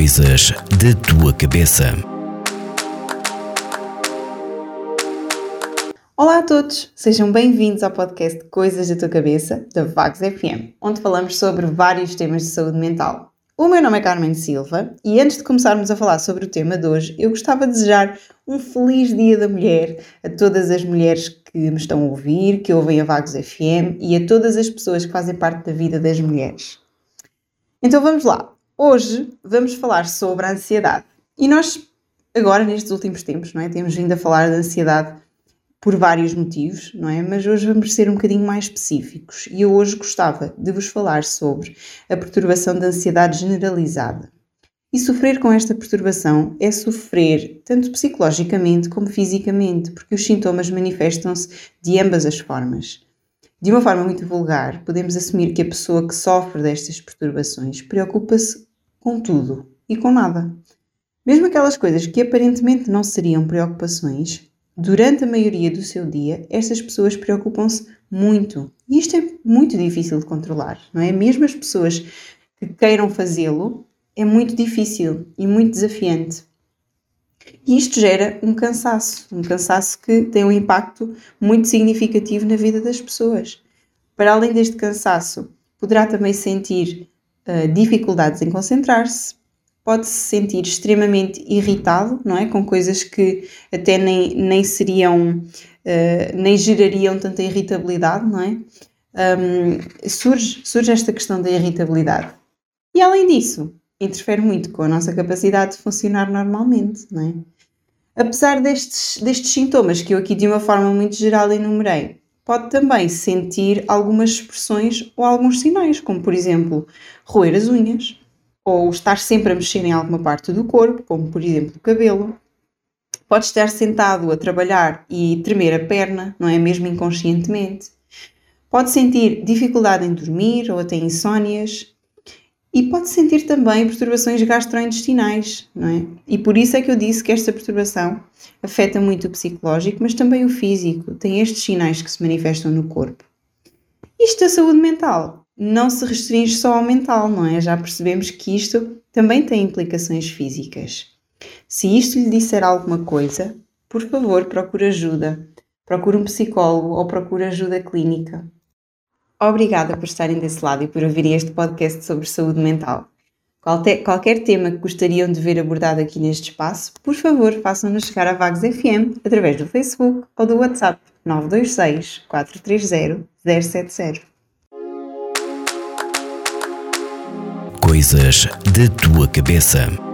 Coisas da tua cabeça. Olá a todos, sejam bem-vindos ao podcast Coisas da tua cabeça, da Vagos FM, onde falamos sobre vários temas de saúde mental. O meu nome é Carmen Silva e antes de começarmos a falar sobre o tema de hoje, eu gostava de desejar um feliz Dia da Mulher a todas as mulheres que me estão a ouvir, que ouvem a Vagos FM e a todas as pessoas que fazem parte da vida das mulheres. Então vamos lá. Hoje vamos falar sobre a ansiedade. E nós, agora nestes últimos tempos, não é? Temos vindo a falar da ansiedade por vários motivos, não é? Mas hoje vamos ser um bocadinho mais específicos e eu hoje gostava de vos falar sobre a perturbação da ansiedade generalizada. E sofrer com esta perturbação é sofrer tanto psicologicamente como fisicamente, porque os sintomas manifestam-se de ambas as formas. De uma forma muito vulgar, podemos assumir que a pessoa que sofre destas perturbações preocupa-se com tudo e com nada. Mesmo aquelas coisas que aparentemente não seriam preocupações, durante a maioria do seu dia, estas pessoas preocupam-se muito. E isto é muito difícil de controlar, não é? Mesmo as pessoas que queiram fazê-lo, é muito difícil e muito desafiante. E isto gera um cansaço, um cansaço que tem um impacto muito significativo na vida das pessoas. Para além deste cansaço, poderá também sentir dificuldades em concentrar-se, pode-se sentir extremamente irritado, não é? Com coisas que até nem, nem seriam, uh, nem gerariam tanta irritabilidade, não é? Um, surge, surge esta questão da irritabilidade. E além disso, interfere muito com a nossa capacidade de funcionar normalmente, não é? Apesar destes, destes sintomas que eu aqui de uma forma muito geral enumerei, pode também sentir algumas expressões ou alguns sinais, como por exemplo roer as unhas, ou estar sempre a mexer em alguma parte do corpo, como por exemplo o cabelo. Pode estar sentado a trabalhar e tremer a perna, não é mesmo inconscientemente. Pode sentir dificuldade em dormir ou até insónias, e pode sentir também perturbações gastrointestinais, não é? E por isso é que eu disse que esta perturbação afeta muito o psicológico, mas também o físico. Tem estes sinais que se manifestam no corpo. Isto da saúde mental não se restringe só ao mental, não é? Já percebemos que isto também tem implicações físicas. Se isto lhe disser alguma coisa, por favor, procure ajuda. Procure um psicólogo ou procure ajuda clínica. Obrigada por estarem desse lado e por ouvirem este podcast sobre saúde mental. Qualquer, qualquer tema que gostariam de ver abordado aqui neste espaço, por favor, façam-nos chegar a Vagos FM através do Facebook ou do WhatsApp 926 430 070. Coisas da tua cabeça.